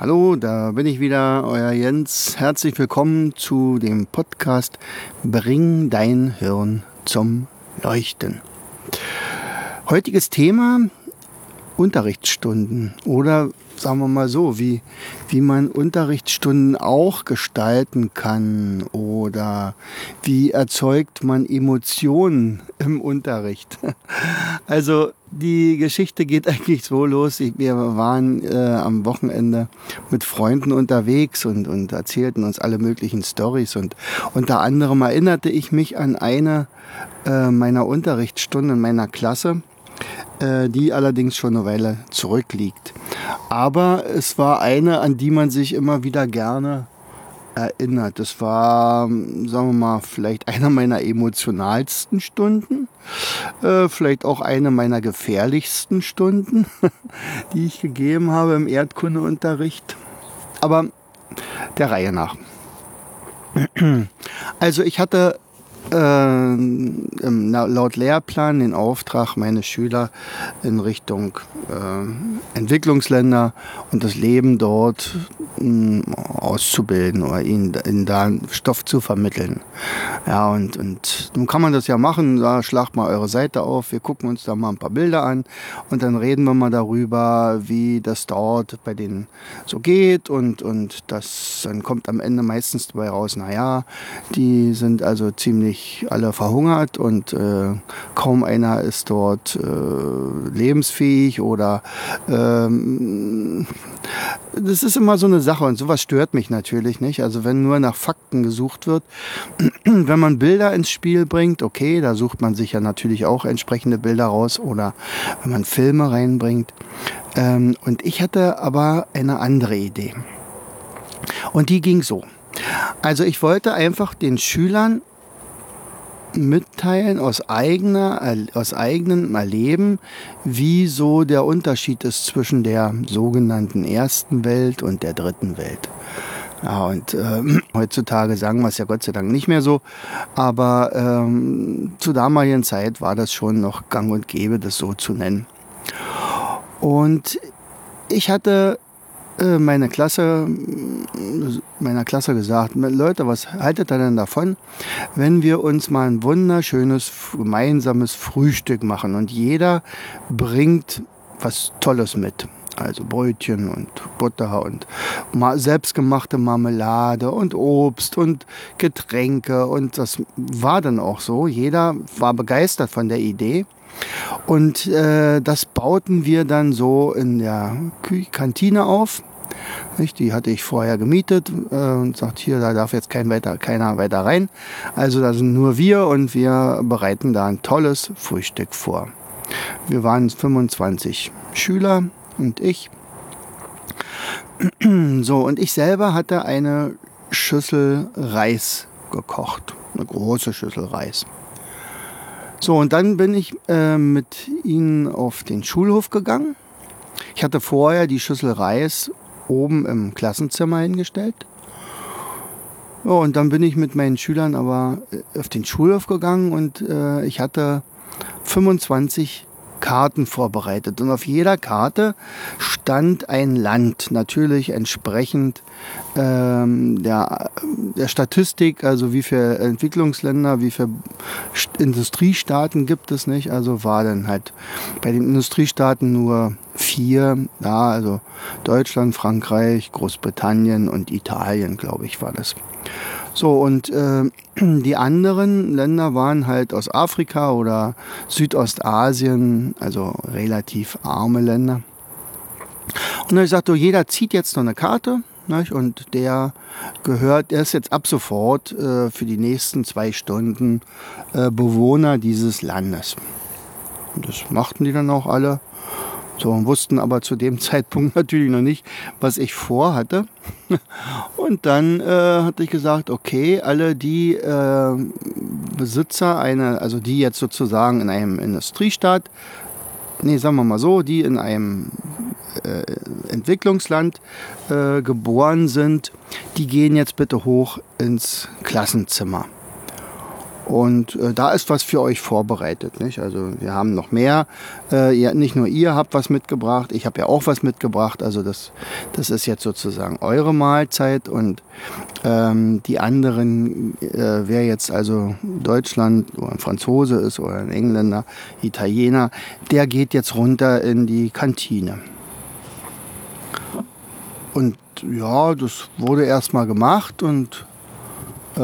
Hallo, da bin ich wieder, euer Jens. Herzlich willkommen zu dem Podcast Bring dein Hirn zum Leuchten. Heutiges Thema Unterrichtsstunden oder sagen wir mal so, wie, wie man Unterrichtsstunden auch gestalten kann oder wie erzeugt man Emotionen im Unterricht. Also die Geschichte geht eigentlich so los. Wir waren äh, am Wochenende mit Freunden unterwegs und, und erzählten uns alle möglichen Stories und unter anderem erinnerte ich mich an eine äh, meiner Unterrichtsstunden in meiner Klasse die allerdings schon eine Weile zurückliegt. Aber es war eine, an die man sich immer wieder gerne erinnert. Das war, sagen wir mal, vielleicht einer meiner emotionalsten Stunden, äh, vielleicht auch eine meiner gefährlichsten Stunden, die ich gegeben habe im Erdkundeunterricht. Aber der Reihe nach. Also ich hatte äh, laut Lehrplan den Auftrag, meine Schüler in Richtung äh, Entwicklungsländer und das Leben dort mh, auszubilden oder ihnen, ihnen da Stoff zu vermitteln. Ja, und, und nun kann man das ja machen, da schlagt mal eure Seite auf, wir gucken uns da mal ein paar Bilder an und dann reden wir mal darüber, wie das dort bei denen so geht und, und das dann kommt am Ende meistens dabei raus, naja, die sind also ziemlich eigentlich alle verhungert und äh, kaum einer ist dort äh, lebensfähig oder ähm, das ist immer so eine Sache und sowas stört mich natürlich nicht. Also wenn nur nach Fakten gesucht wird, wenn man Bilder ins Spiel bringt, okay, da sucht man sich ja natürlich auch entsprechende Bilder raus oder wenn man Filme reinbringt. Ähm, und ich hatte aber eine andere Idee. Und die ging so. Also ich wollte einfach den Schülern mitteilen aus, eigener, aus eigenem Erleben, wie so der Unterschied ist zwischen der sogenannten ersten Welt und der dritten Welt. Ja, und äh, heutzutage sagen wir es ja Gott sei Dank nicht mehr so, aber ähm, zur damaligen Zeit war das schon noch gang und gäbe, das so zu nennen. Und ich hatte äh, meine Klasse, meiner Klasse gesagt, Leute, was haltet ihr denn davon, wenn wir uns mal ein wunderschönes gemeinsames Frühstück machen und jeder bringt was Tolles mit. Also Brötchen und Butter und selbstgemachte Marmelade und Obst und Getränke. Und das war dann auch so. Jeder war begeistert von der Idee. Und äh, das bauten wir dann so in der Kantine auf. Die hatte ich vorher gemietet äh, und sagt, hier, da darf jetzt kein weiter, keiner weiter rein. Also da sind nur wir und wir bereiten da ein tolles Frühstück vor. Wir waren 25 Schüler und ich. So, und ich selber hatte eine Schüssel Reis gekocht. Eine große Schüssel Reis. So, und dann bin ich äh, mit ihnen auf den Schulhof gegangen. Ich hatte vorher die Schüssel Reis oben im Klassenzimmer hingestellt. Ja, und dann bin ich mit meinen Schülern aber äh, auf den Schulhof gegangen und äh, ich hatte 25 Karten vorbereitet. Und auf jeder Karte stand ein Land, natürlich entsprechend ähm, der, der Statistik, also wie viele Entwicklungsländer, wie viele Industriestaaten gibt es nicht. Also war dann halt bei den Industriestaaten nur vier, ja, also Deutschland, Frankreich, Großbritannien und Italien, glaube ich, war das. So, und äh, die anderen Länder waren halt aus Afrika oder Südostasien, also relativ arme Länder. Und dann sagt so, jeder zieht jetzt noch eine Karte nicht? und der gehört, der ist jetzt ab sofort äh, für die nächsten zwei Stunden äh, Bewohner dieses Landes. Und das machten die dann auch alle. So, und wussten aber zu dem Zeitpunkt natürlich noch nicht, was ich vorhatte. Und dann äh, hatte ich gesagt, okay, alle die äh, Besitzer einer, also die jetzt sozusagen in einem Industriestaat, nee, sagen wir mal so, die in einem äh, Entwicklungsland äh, geboren sind, die gehen jetzt bitte hoch ins Klassenzimmer. Und äh, da ist was für euch vorbereitet. Nicht? Also wir haben noch mehr. Äh, ihr, nicht nur ihr habt was mitgebracht, ich habe ja auch was mitgebracht. Also das, das ist jetzt sozusagen eure Mahlzeit. Und ähm, die anderen, äh, wer jetzt also Deutschland oder ein Franzose ist oder ein Engländer, Italiener, der geht jetzt runter in die Kantine. Und ja, das wurde erstmal gemacht und äh,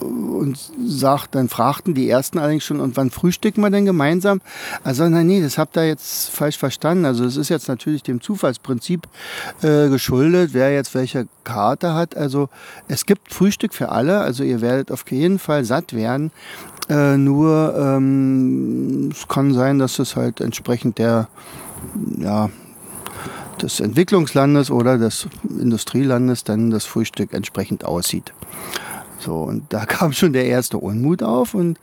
und sagt, dann fragten die ersten allerdings schon, und wann frühstücken wir denn gemeinsam? Also, nein, nee, das habt ihr jetzt falsch verstanden. Also, es ist jetzt natürlich dem Zufallsprinzip äh, geschuldet, wer jetzt welche Karte hat. Also, es gibt Frühstück für alle. Also, ihr werdet auf jeden Fall satt werden. Äh, nur, ähm, es kann sein, dass es halt entsprechend der, ja, des Entwicklungslandes oder des Industrielandes dann das Frühstück entsprechend aussieht. So, und da kam schon der erste Unmut auf und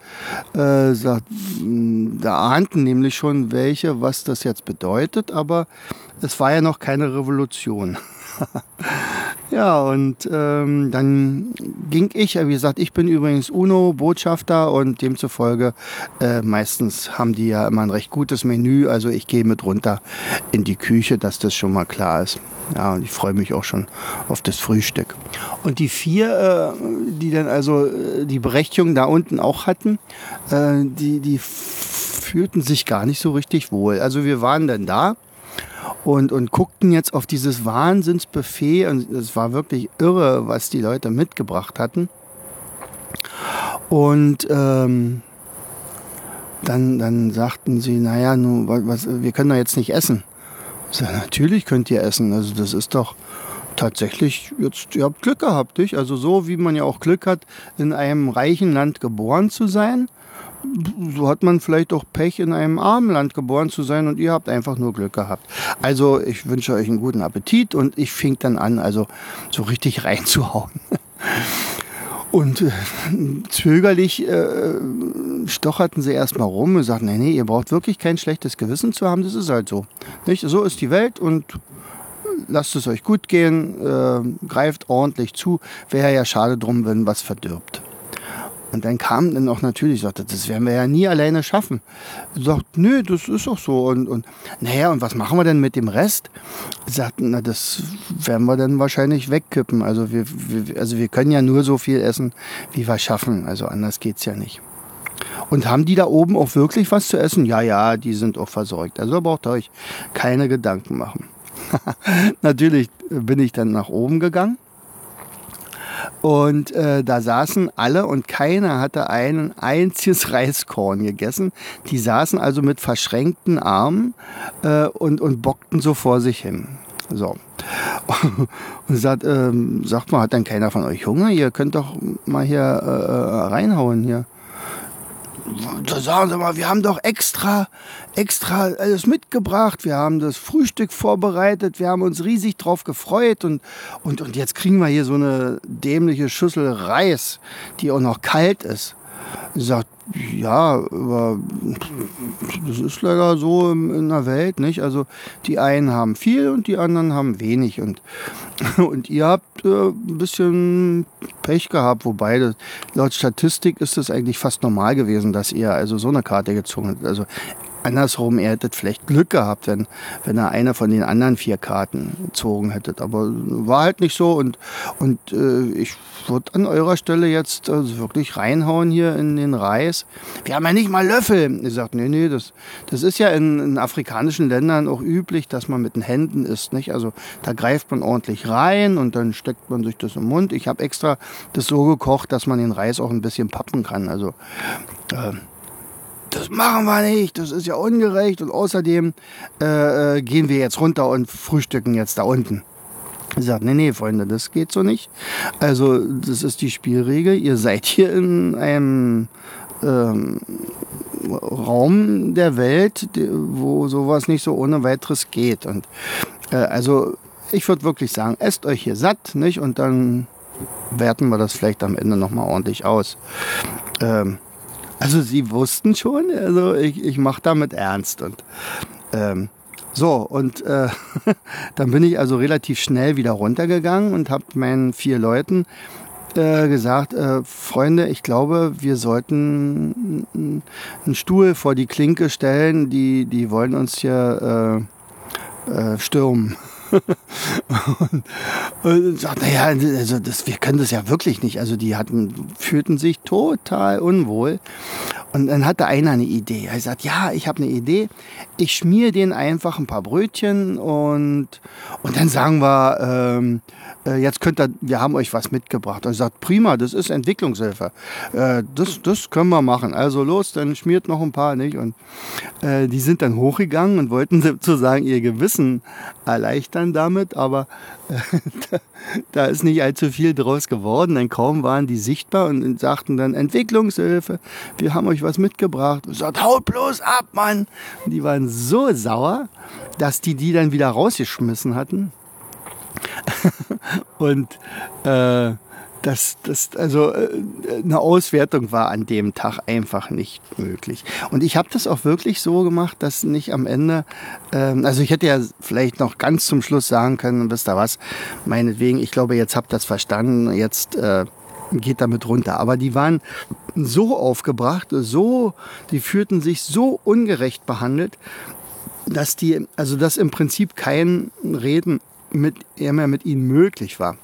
äh, sagt, hm, da ahnten nämlich schon welche, was das jetzt bedeutet, aber es war ja noch keine Revolution. ja, und ähm, dann ging ich, wie gesagt, ich bin übrigens UNO-Botschafter und demzufolge äh, meistens haben die ja immer ein recht gutes Menü. Also ich gehe mit runter in die Küche, dass das schon mal klar ist. Ja, und ich freue mich auch schon auf das Frühstück. Und die vier, äh, die dann also äh, die Berechtigung da unten auch hatten, äh, die, die fühlten sich gar nicht so richtig wohl. Also wir waren dann da und, und guckten jetzt auf dieses Wahnsinnsbuffet und es war wirklich irre, was die Leute mitgebracht hatten. Und ähm, dann, dann sagten sie, naja, nun, was, wir können doch jetzt nicht essen. Ich sag, natürlich könnt ihr essen. Also das ist doch tatsächlich, jetzt, ihr habt Glück gehabt, nicht? Also so wie man ja auch Glück hat, in einem reichen Land geboren zu sein so hat man vielleicht auch Pech, in einem armen Land geboren zu sein und ihr habt einfach nur Glück gehabt. Also ich wünsche euch einen guten Appetit und ich fing dann an, also so richtig reinzuhauen. Und äh, zögerlich äh, stocherten sie erstmal rum und sagten, nee, nee, ihr braucht wirklich kein schlechtes Gewissen zu haben, das ist halt so. Nicht? So ist die Welt und lasst es euch gut gehen, äh, greift ordentlich zu, wäre ja schade drum, wenn was verdirbt. Und dann kam dann auch natürlich, sagte, das werden wir ja nie alleine schaffen. Sagt, nö, das ist auch so. Und, und naja, und was machen wir denn mit dem Rest? Sagten, na, das werden wir dann wahrscheinlich wegkippen. Also wir, wir, also wir können ja nur so viel essen, wie wir schaffen. Also anders geht es ja nicht. Und haben die da oben auch wirklich was zu essen? Ja, ja, die sind auch versorgt. Also braucht ihr euch keine Gedanken machen. Natürlich bin ich dann nach oben gegangen und äh, da saßen alle und keiner hatte ein einziges Reiskorn gegessen. Die saßen also mit verschränkten Armen äh, und, und bockten so vor sich hin. So. Und sagt, ähm, sagt mal, hat denn keiner von euch Hunger? Ihr könnt doch mal hier äh, äh reinhauen hier da sagen sie mal, wir haben doch extra, extra alles mitgebracht. Wir haben das Frühstück vorbereitet. Wir haben uns riesig drauf gefreut. Und, und, und jetzt kriegen wir hier so eine dämliche Schüssel Reis, die auch noch kalt ist. Sagt, ja, aber das ist leider so in der Welt, nicht? Also die einen haben viel und die anderen haben wenig. Und, und ihr habt äh, ein bisschen Pech gehabt, wobei das, laut Statistik ist es eigentlich fast normal gewesen, dass ihr also so eine Karte gezogen habt. Also andersrum, ihr hättet vielleicht Glück gehabt, wenn, wenn er eine von den anderen vier Karten gezogen hättet. Aber war halt nicht so und, und äh, ich würde an eurer Stelle jetzt also wirklich reinhauen hier in den Reis. Wir haben ja nicht mal Löffel. Ihr sagt, nee, nee, das, das ist ja in, in afrikanischen Ländern auch üblich, dass man mit den Händen isst. Nicht? Also da greift man ordentlich rein und dann steckt man sich das im Mund. Ich habe extra das so gekocht, dass man den Reis auch ein bisschen pappen kann. Also äh, das machen wir nicht, das ist ja ungerecht und außerdem äh, äh, gehen wir jetzt runter und frühstücken jetzt da unten. Ich sage, nee, nee, Freunde, das geht so nicht. Also, das ist die Spielregel. Ihr seid hier in einem ähm, Raum der Welt, wo sowas nicht so ohne weiteres geht. Und äh, also ich würde wirklich sagen, esst euch hier satt, nicht? Und dann werten wir das vielleicht am Ende nochmal ordentlich aus. Ähm, also sie wussten schon, also ich, ich mache damit ernst. Und ähm, so, und äh, dann bin ich also relativ schnell wieder runtergegangen und habe meinen vier Leuten äh, gesagt, äh, Freunde, ich glaube, wir sollten einen Stuhl vor die Klinke stellen, die, die wollen uns hier äh, äh, stürmen. und, und sagt, naja, also das, wir können das ja wirklich nicht. Also die hatten, fühlten sich total unwohl. Und dann hatte einer eine Idee. Er sagt, ja, ich habe eine Idee. Ich schmier denen einfach ein paar Brötchen und, und dann sagen wir, ähm, äh, jetzt könnt ihr, wir haben euch was mitgebracht. Und sagt, prima, das ist Entwicklungshilfe. Äh, das, das können wir machen. Also los, dann schmiert noch ein paar, nicht? Und äh, die sind dann hochgegangen und wollten sozusagen ihr Gewissen erleichtern damit, aber äh, da ist nicht allzu viel draus geworden. Dann kaum waren die sichtbar und sagten dann Entwicklungshilfe, wir haben euch was mitgebracht. Und sagt, haut bloß ab, Mann. Und die waren so sauer, dass die die dann wieder rausgeschmissen hatten. und äh, das, das, also äh, eine Auswertung war an dem Tag einfach nicht möglich. Und ich habe das auch wirklich so gemacht, dass nicht am Ende, ähm, also ich hätte ja vielleicht noch ganz zum Schluss sagen können, wisst ihr was, meinetwegen, ich glaube, jetzt habt ihr das verstanden, jetzt äh, geht damit runter. Aber die waren so aufgebracht, so, die fühlten sich so ungerecht behandelt, dass die, also dass im Prinzip kein Reden mit, mehr mit ihnen möglich war.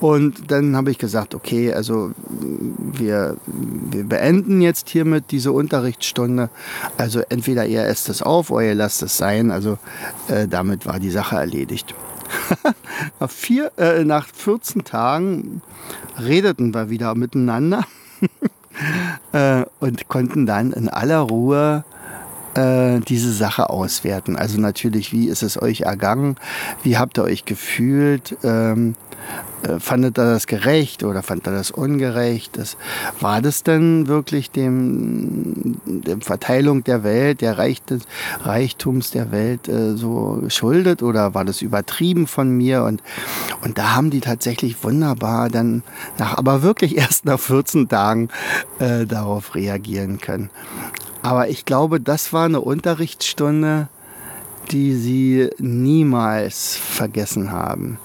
Und dann habe ich gesagt, okay, also wir, wir beenden jetzt hiermit diese Unterrichtsstunde. Also entweder ihr esst es auf oder ihr lasst es sein. Also äh, damit war die Sache erledigt. nach, vier, äh, nach 14 Tagen redeten wir wieder miteinander äh, und konnten dann in aller Ruhe äh, diese Sache auswerten. Also natürlich, wie ist es euch ergangen? Wie habt ihr euch gefühlt? Ähm, äh, fandet er das gerecht oder fand er das ungerecht? Das, war das denn wirklich dem, der Verteilung der Welt, der Reichtums der Welt äh, so geschuldet oder war das übertrieben von mir? Und, und da haben die tatsächlich wunderbar dann nach, aber wirklich erst nach 14 Tagen äh, darauf reagieren können. Aber ich glaube, das war eine Unterrichtsstunde, die sie niemals vergessen haben.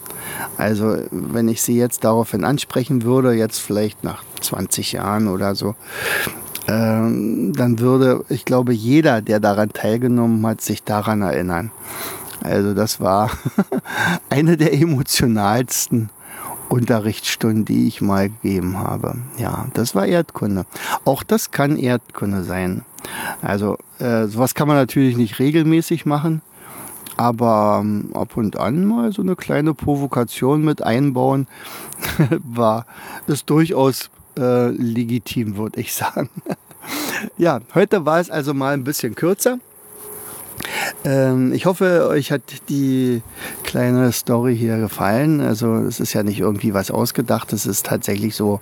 Also wenn ich sie jetzt daraufhin ansprechen würde, jetzt vielleicht nach 20 Jahren oder so, ähm, dann würde, ich glaube, jeder, der daran teilgenommen hat, sich daran erinnern. Also das war eine der emotionalsten Unterrichtsstunden, die ich mal gegeben habe. Ja, das war Erdkunde. Auch das kann Erdkunde sein. Also äh, sowas kann man natürlich nicht regelmäßig machen. Aber ähm, ab und an mal so eine kleine Provokation mit einbauen, war ist durchaus äh, legitim, würde ich sagen. ja, heute war es also mal ein bisschen kürzer. Ähm, ich hoffe, euch hat die kleine Story hier gefallen. Also es ist ja nicht irgendwie was ausgedacht, es ist tatsächlich so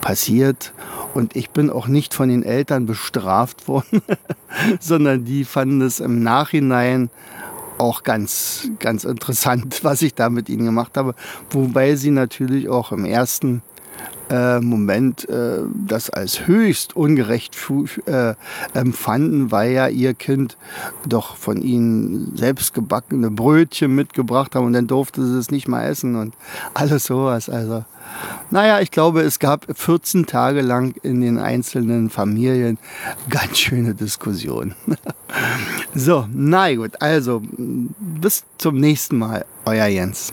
passiert. Und ich bin auch nicht von den Eltern bestraft worden, sondern die fanden es im Nachhinein auch ganz, ganz interessant, was ich da mit ihnen gemacht habe. Wobei sie natürlich auch im ersten äh, Moment äh, das als höchst ungerecht äh, empfanden, weil ja ihr Kind doch von ihnen selbst gebackene Brötchen mitgebracht haben und dann durfte sie es nicht mal essen und alles sowas. Also naja, ich glaube, es gab 14 Tage lang in den einzelnen Familien ganz schöne Diskussionen. so, na gut, also bis zum nächsten Mal, euer Jens.